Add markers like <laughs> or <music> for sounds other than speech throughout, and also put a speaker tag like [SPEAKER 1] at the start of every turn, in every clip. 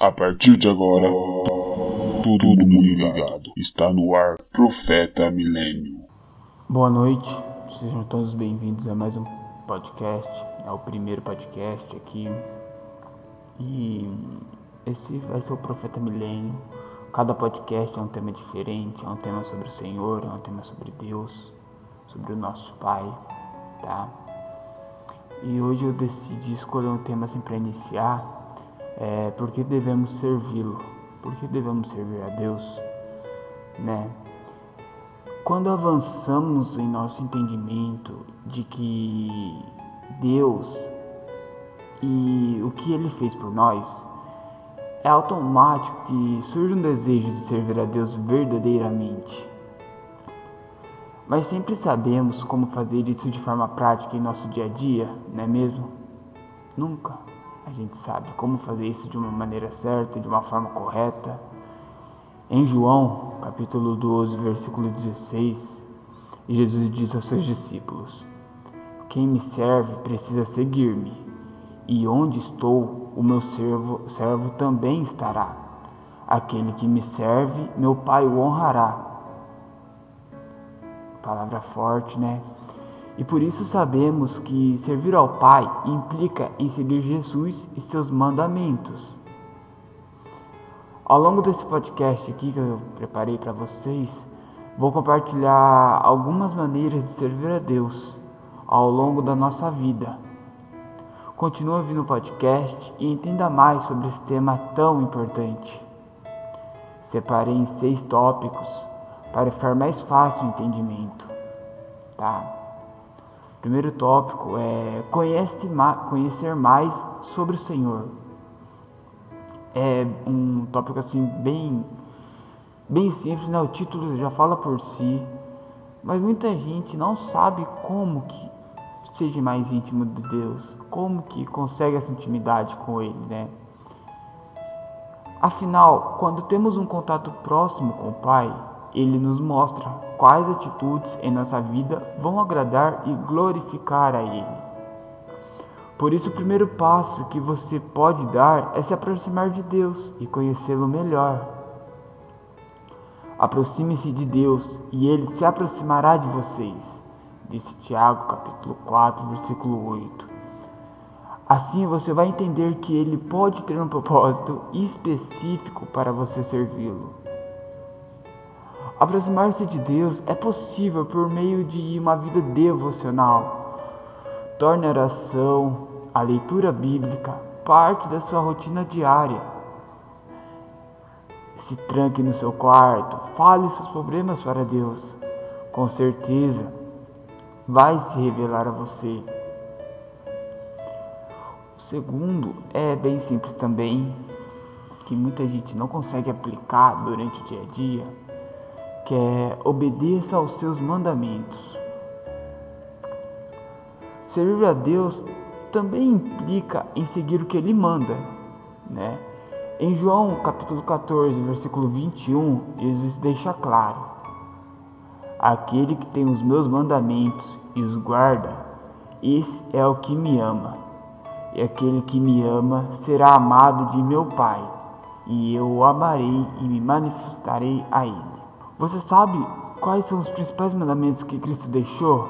[SPEAKER 1] A partir de agora, todo mundo ligado. Está no ar Profeta Milênio.
[SPEAKER 2] Boa noite, sejam todos bem-vindos a mais um podcast. É o primeiro podcast aqui. E esse vai ser o Profeta Milênio. Cada podcast é um tema diferente, é um tema sobre o Senhor, é um tema sobre Deus, sobre o nosso Pai, tá? E hoje eu decidi escolher um tema assim para iniciar é, por que devemos servi-lo? Por que devemos servir a Deus? Né? Quando avançamos em nosso entendimento de que Deus e o que Ele fez por nós, é automático que surge um desejo de servir a Deus verdadeiramente. Mas sempre sabemos como fazer isso de forma prática em nosso dia a dia, não é mesmo? Nunca a gente sabe como fazer isso de uma maneira certa, de uma forma correta. Em João, capítulo 12, versículo 16, Jesus diz aos seus discípulos: Quem me serve precisa seguir-me, e onde estou, o meu servo, servo também estará. Aquele que me serve, meu Pai o honrará. Palavra forte, né? E por isso sabemos que servir ao Pai implica em seguir Jesus e seus mandamentos. Ao longo desse podcast aqui que eu preparei para vocês, vou compartilhar algumas maneiras de servir a Deus ao longo da nossa vida. Continue ouvindo o podcast e entenda mais sobre esse tema tão importante. Separei em seis tópicos para ficar mais fácil o entendimento, tá? Primeiro tópico é conhecer mais sobre o Senhor. É um tópico assim bem bem simples, né? O título já fala por si, mas muita gente não sabe como que seja mais íntimo de Deus, como que consegue essa intimidade com Ele, né? Afinal, quando temos um contato próximo com o Pai, ele nos mostra quais atitudes em nossa vida vão agradar e glorificar a Ele. Por isso, o primeiro passo que você pode dar é se aproximar de Deus e conhecê-lo melhor. Aproxime-se de Deus e Ele se aproximará de vocês, disse Tiago, capítulo 4, versículo 8. Assim você vai entender que Ele pode ter um propósito específico para você servi-lo. Aproximar-se de Deus é possível por meio de uma vida devocional. Torne a oração, a leitura bíblica, parte da sua rotina diária. Se tranque no seu quarto, fale seus problemas para Deus. Com certeza, vai se revelar a você. O segundo é bem simples também, que muita gente não consegue aplicar durante o dia a dia que é obedeça aos seus mandamentos. Servir a Deus também implica em seguir o que Ele manda, né? Em João capítulo 14, versículo 21, Jesus deixa claro: Aquele que tem os meus mandamentos e os guarda, esse é o que me ama. E aquele que me ama será amado de meu Pai, e eu o amarei e me manifestarei a ele. Você sabe quais são os principais mandamentos que Cristo deixou?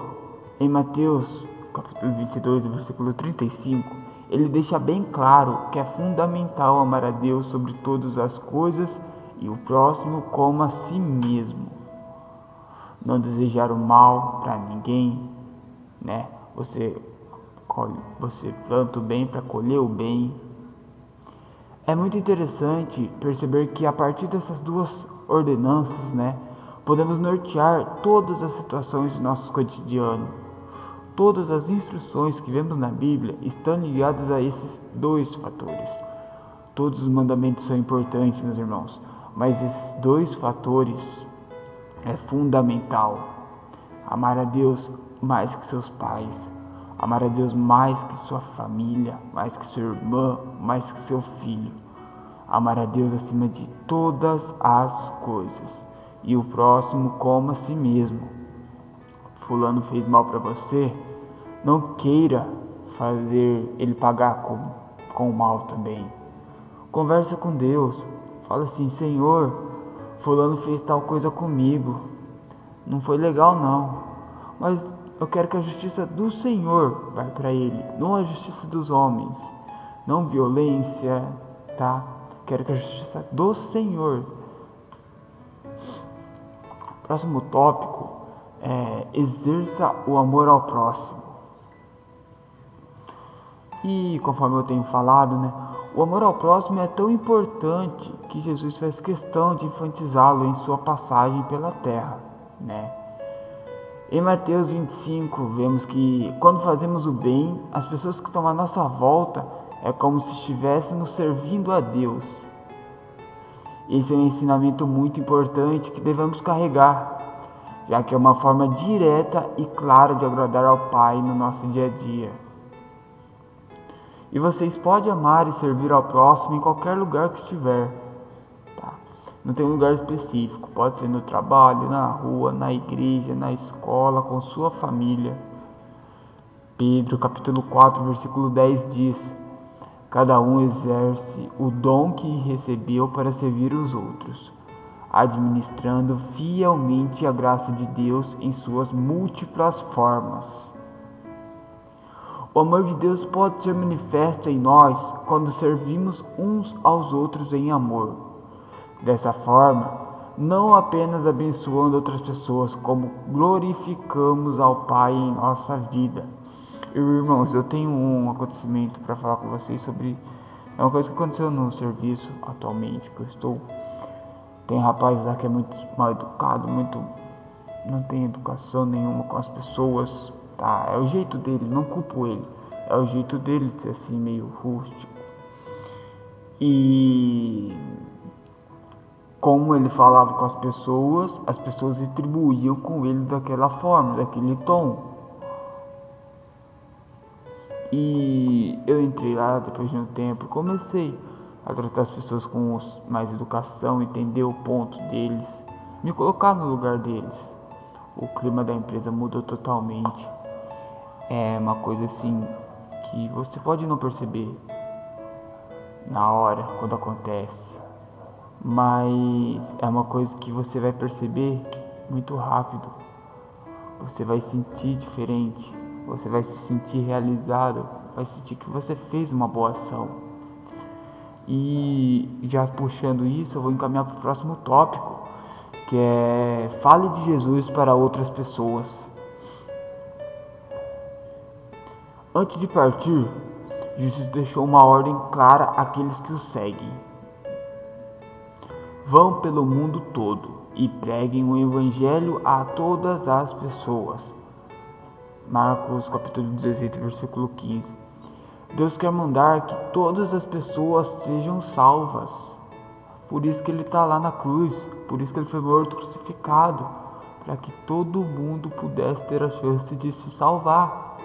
[SPEAKER 2] Em Mateus, capítulo 22, versículo 35, ele deixa bem claro que é fundamental amar a Deus sobre todas as coisas e o próximo como a si mesmo. Não desejar o mal para ninguém, né? Você você planta o bem para colher o bem. É muito interessante perceber que a partir dessas duas ordenanças, né, podemos nortear todas as situações do nosso cotidiano. Todas as instruções que vemos na Bíblia estão ligadas a esses dois fatores. Todos os mandamentos são importantes, meus irmãos, mas esses dois fatores é fundamental. Amar a Deus mais que seus pais, amar a Deus mais que sua família, mais que sua irmã, mais que seu filho amar a Deus acima de todas as coisas e o próximo como a si mesmo. Fulano fez mal para você, não queira fazer ele pagar com, com o mal também. Conversa com Deus. Fala assim: Senhor, Fulano fez tal coisa comigo. Não foi legal, não. Mas eu quero que a justiça do Senhor vai para ele, não a justiça dos homens. Não violência, tá? Quero que a justiça do Senhor. Próximo tópico é exerça o amor ao próximo. E conforme eu tenho falado, né? O amor ao próximo é tão importante que Jesus fez questão de enfatizá-lo em sua passagem pela terra, né? Em Mateus 25, vemos que quando fazemos o bem, as pessoas que estão à nossa volta é como se estivéssemos servindo a Deus. Esse é um ensinamento muito importante que devemos carregar, já que é uma forma direta e clara de agradar ao Pai no nosso dia a dia. E vocês podem amar e servir ao próximo em qualquer lugar que estiver. Tá? Não tem lugar específico. Pode ser no trabalho, na rua, na igreja, na escola, com sua família. Pedro capítulo 4, versículo 10 diz: Cada um exerce o dom que recebeu para servir os outros, administrando fielmente a graça de Deus em suas múltiplas formas. O amor de Deus pode ser manifesto em nós quando servimos uns aos outros em amor. Dessa forma, não apenas abençoando outras pessoas, como glorificamos ao Pai em nossa vida. Irmãos, eu tenho um acontecimento para falar com vocês sobre. É uma coisa que aconteceu no serviço atualmente, que eu estou. Tem rapazes lá que é muito mal educado, muito. não tem educação nenhuma com as pessoas tá? É o jeito dele, não culpo ele. É o jeito dele de ser assim, meio rústico. E como ele falava com as pessoas, as pessoas retribuíam com ele daquela forma, daquele tom. E eu entrei lá depois de um tempo, comecei a tratar as pessoas com mais educação, entender o ponto deles, me colocar no lugar deles. O clima da empresa mudou totalmente é uma coisa assim que você pode não perceber na hora quando acontece, mas é uma coisa que você vai perceber muito rápido. Você vai sentir diferente, você vai se sentir realizado, vai sentir que você fez uma boa ação. E já puxando isso, eu vou encaminhar para o próximo tópico, que é fale de Jesus para outras pessoas. Antes de partir, Jesus deixou uma ordem clara àqueles que o seguem. Vão pelo mundo todo e preguem o Evangelho a todas as pessoas. Marcos capítulo 16, versículo 15. Deus quer mandar que todas as pessoas sejam salvas. Por isso que ele está lá na cruz, por isso que ele foi morto crucificado, para que todo mundo pudesse ter a chance de se salvar.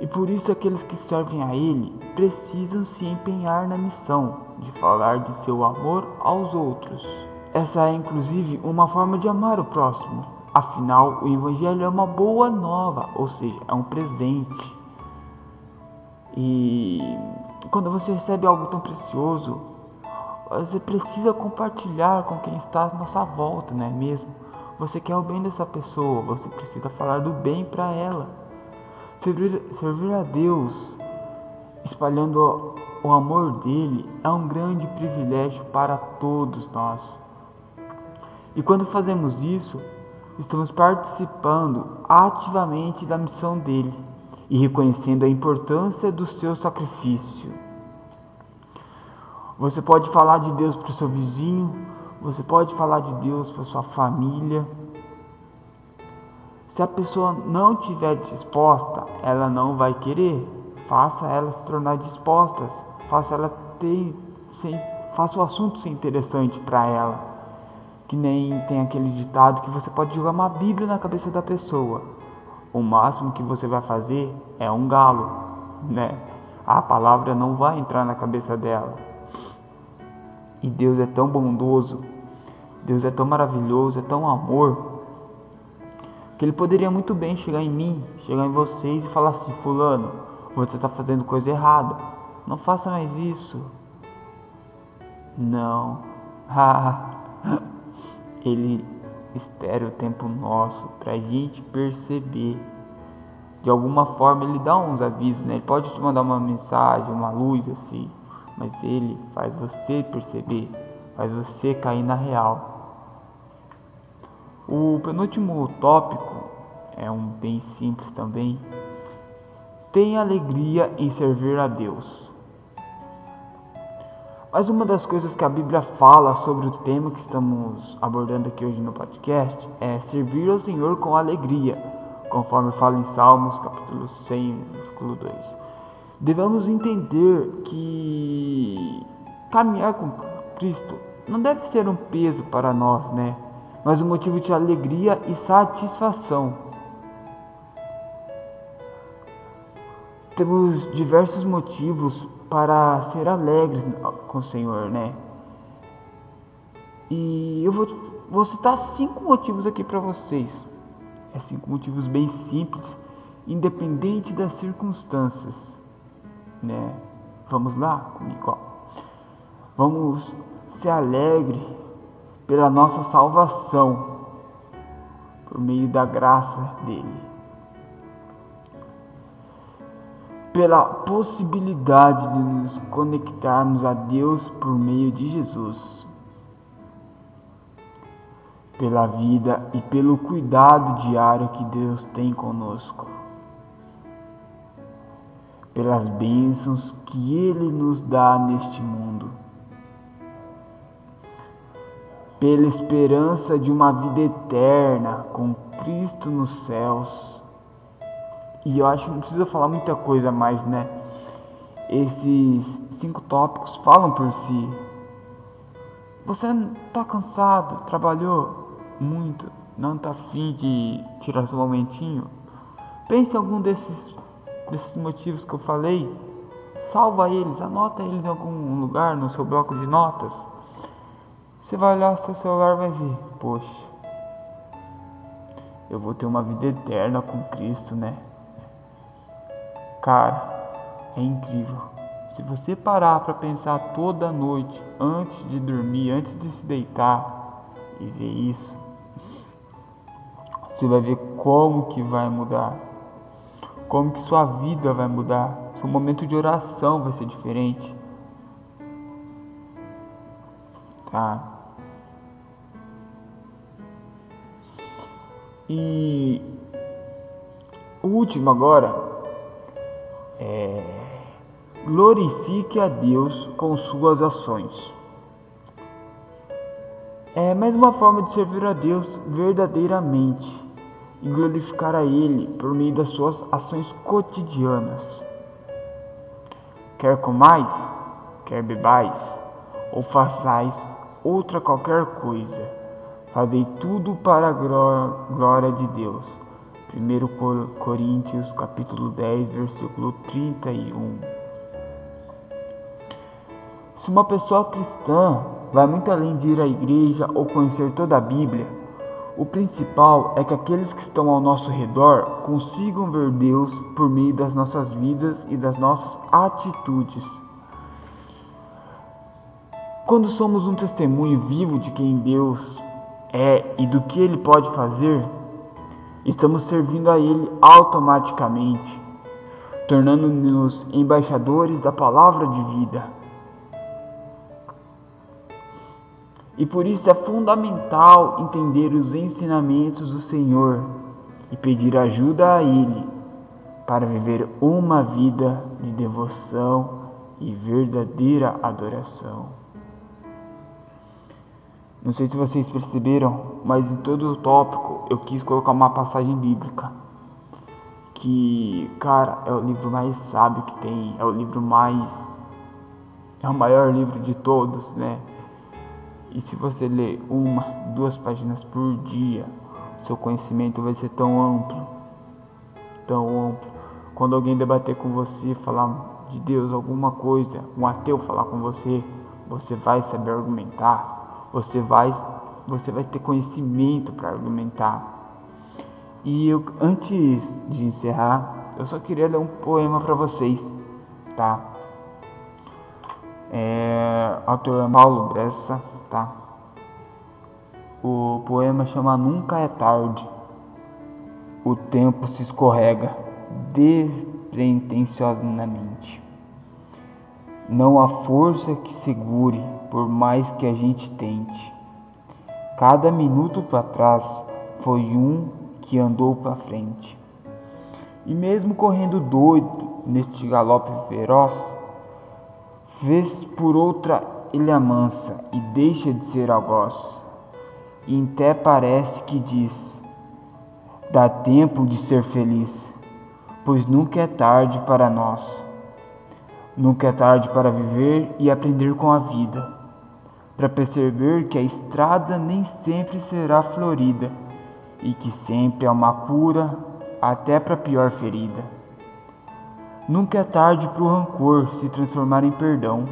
[SPEAKER 2] E por isso aqueles que servem a Ele precisam se empenhar na missão de falar de seu amor aos outros. Essa é inclusive uma forma de amar o próximo. Afinal, o Evangelho é uma boa nova, ou seja, é um presente. E quando você recebe algo tão precioso, você precisa compartilhar com quem está à nossa volta, não é mesmo? Você quer o bem dessa pessoa, você precisa falar do bem para ela. Servir, servir a Deus, espalhando o amor dele, é um grande privilégio para todos nós. E quando fazemos isso, estamos participando ativamente da missão dele e reconhecendo a importância do seu sacrifício. Você pode falar de Deus para o seu vizinho, você pode falar de Deus para sua família se a pessoa não estiver disposta, ela não vai querer. Faça ela se tornar disposta, faça ela ter, sem, faça o assunto ser interessante para ela. Que nem tem aquele ditado que você pode jogar uma Bíblia na cabeça da pessoa. O máximo que você vai fazer é um galo, né? A palavra não vai entrar na cabeça dela. E Deus é tão bondoso, Deus é tão maravilhoso, é tão amor que ele poderia muito bem chegar em mim, chegar em vocês e falar assim: Fulano, você está fazendo coisa errada. não faça mais isso. Não. <laughs> <laughs> Ele espera o tempo nosso para a gente perceber. De alguma forma ele dá uns avisos, né? Ele pode te mandar uma mensagem, uma luz assim, mas ele faz você perceber, faz você cair na real. O penúltimo tópico é um bem simples também. Tenha alegria em servir a Deus. Mas uma das coisas que a Bíblia fala sobre o tema que estamos abordando aqui hoje no podcast é servir ao Senhor com alegria, conforme fala em Salmos, capítulo 100, versículo 2. Devemos entender que caminhar com Cristo não deve ser um peso para nós, né? Mas um motivo de alegria e satisfação. Temos diversos motivos para ser alegres com o Senhor, né? E eu vou, vou citar cinco motivos aqui para vocês. É cinco motivos bem simples, independente das circunstâncias, né? Vamos lá comigo, ó. Vamos ser alegre pela nossa salvação por meio da graça dele. Pela possibilidade de nos conectarmos a Deus por meio de Jesus, pela vida e pelo cuidado diário que Deus tem conosco, pelas bênçãos que Ele nos dá neste mundo, pela esperança de uma vida eterna com Cristo nos céus e eu acho que não precisa falar muita coisa mais, né? Esses cinco tópicos falam por si. Você tá cansado, trabalhou muito, não tá afim de tirar seu momentinho? Pense em algum desses, desses motivos que eu falei. Salva eles, anota eles em algum lugar no seu bloco de notas. Você vai olhar seu celular vai ver, poxa, eu vou ter uma vida eterna com Cristo, né? Cara, é incrível. Se você parar para pensar toda noite, antes de dormir, antes de se deitar e ver isso, você vai ver como que vai mudar. Como que sua vida vai mudar. Seu momento de oração vai ser diferente. Tá? E o último agora é, glorifique a Deus com suas ações. É mais uma forma de servir a Deus verdadeiramente e glorificar a Ele por meio das suas ações cotidianas. Quer comais, quer bebais, ou façais outra qualquer coisa, fazei tudo para a glória de Deus 1 Coríntios capítulo 10, versículo 31. Se uma pessoa cristã vai muito além de ir à igreja ou conhecer toda a Bíblia, o principal é que aqueles que estão ao nosso redor consigam ver Deus por meio das nossas vidas e das nossas atitudes. Quando somos um testemunho vivo de quem Deus é e do que Ele pode fazer, estamos servindo a Ele automaticamente, tornando-nos embaixadores da palavra de vida. E por isso é fundamental entender os ensinamentos do Senhor e pedir ajuda a Ele para viver uma vida de devoção e verdadeira adoração. Não sei se vocês perceberam, mas em todo o tópico eu quis colocar uma passagem bíblica. Que, cara, é o livro mais sábio que tem, é o livro mais. É o maior livro de todos, né? E se você ler uma, duas páginas por dia, seu conhecimento vai ser tão amplo, tão amplo. Quando alguém debater com você, falar de Deus alguma coisa, um ateu falar com você, você vai saber argumentar você vai, você vai ter conhecimento para argumentar. E eu, antes de encerrar, eu só queria ler um poema para vocês, tá? É, autor Paulo Bressa, tá? O poema chama Nunca é Tarde. O tempo se escorrega despretensiosamente. Não há força que segure, por mais que a gente tente. Cada minuto para trás foi um que andou para frente. E mesmo correndo doido neste galope feroz, vez por outra ele amansa e deixa de ser algoz. E até parece que diz: dá tempo de ser feliz, pois nunca é tarde para nós. Nunca é tarde para viver e aprender com a vida, para perceber que a estrada nem sempre será florida e que sempre há uma cura até para a pior ferida. Nunca é tarde para o rancor se transformar em perdão,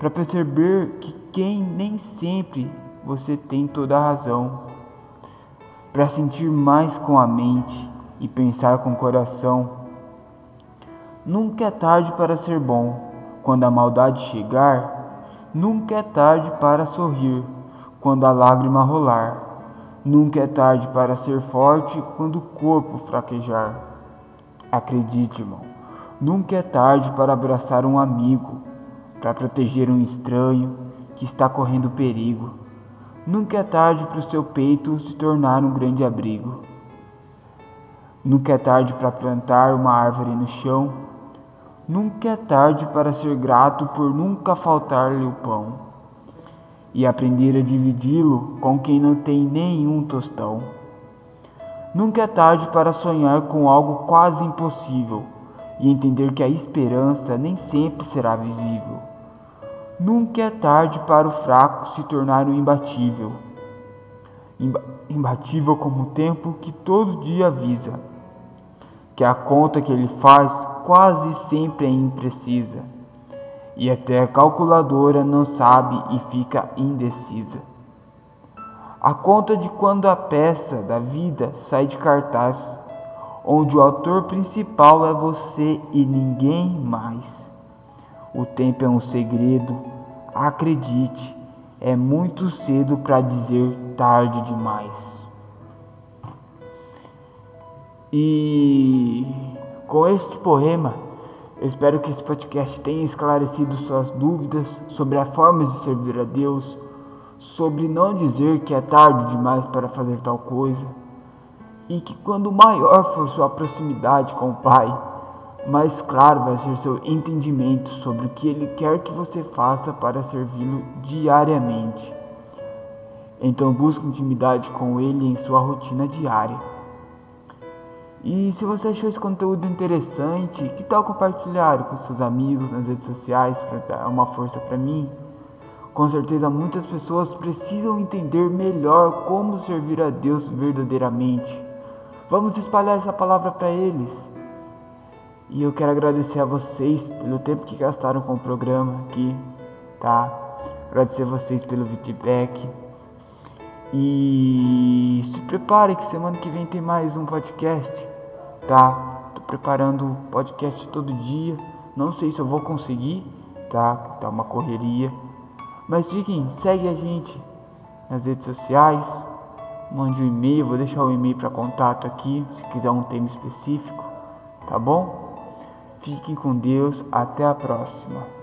[SPEAKER 2] para perceber que quem nem sempre você tem toda a razão, para sentir mais com a mente e pensar com o coração Nunca é tarde para ser bom. Quando a maldade chegar, nunca é tarde para sorrir. Quando a lágrima rolar, nunca é tarde para ser forte quando o corpo fraquejar. Acredite, irmão, nunca é tarde para abraçar um amigo, para proteger um estranho que está correndo perigo. Nunca é tarde para o seu peito se tornar um grande abrigo. Nunca é tarde para plantar uma árvore no chão Nunca é tarde para ser grato por nunca faltar-lhe o pão e aprender a dividi-lo com quem não tem nenhum tostão. Nunca é tarde para sonhar com algo quase impossível e entender que a esperança nem sempre será visível. Nunca é tarde para o fraco se tornar o imbatível. Imbatível como o tempo que todo dia avisa que a conta que ele faz quase sempre é imprecisa, e até a calculadora não sabe e fica indecisa. A conta de quando a peça da vida sai de cartaz, onde o autor principal é você e ninguém mais. O tempo é um segredo, acredite, é muito cedo para dizer tarde demais. E com este poema, espero que esse podcast tenha esclarecido suas dúvidas sobre a forma de servir a Deus, sobre não dizer que é tarde demais para fazer tal coisa, e que quando maior for sua proximidade com o Pai, mais claro vai ser seu entendimento sobre o que Ele quer que você faça para servi-lo diariamente. Então busque intimidade com Ele em sua rotina diária. E se você achou esse conteúdo interessante, que tal compartilhar com seus amigos nas redes sociais para dar uma força para mim? Com certeza muitas pessoas precisam entender melhor como servir a Deus verdadeiramente. Vamos espalhar essa palavra para eles. E eu quero agradecer a vocês pelo tempo que gastaram com o programa aqui, tá? Agradecer a vocês pelo feedback. E se prepare que semana que vem tem mais um podcast tá? Tô preparando podcast todo dia. Não sei se eu vou conseguir, tá? Tá uma correria. Mas fiquem, segue a gente nas redes sociais. Mande um e-mail, vou deixar o e-mail para contato aqui, se quiser um tema específico, tá bom? Fiquem com Deus, até a próxima.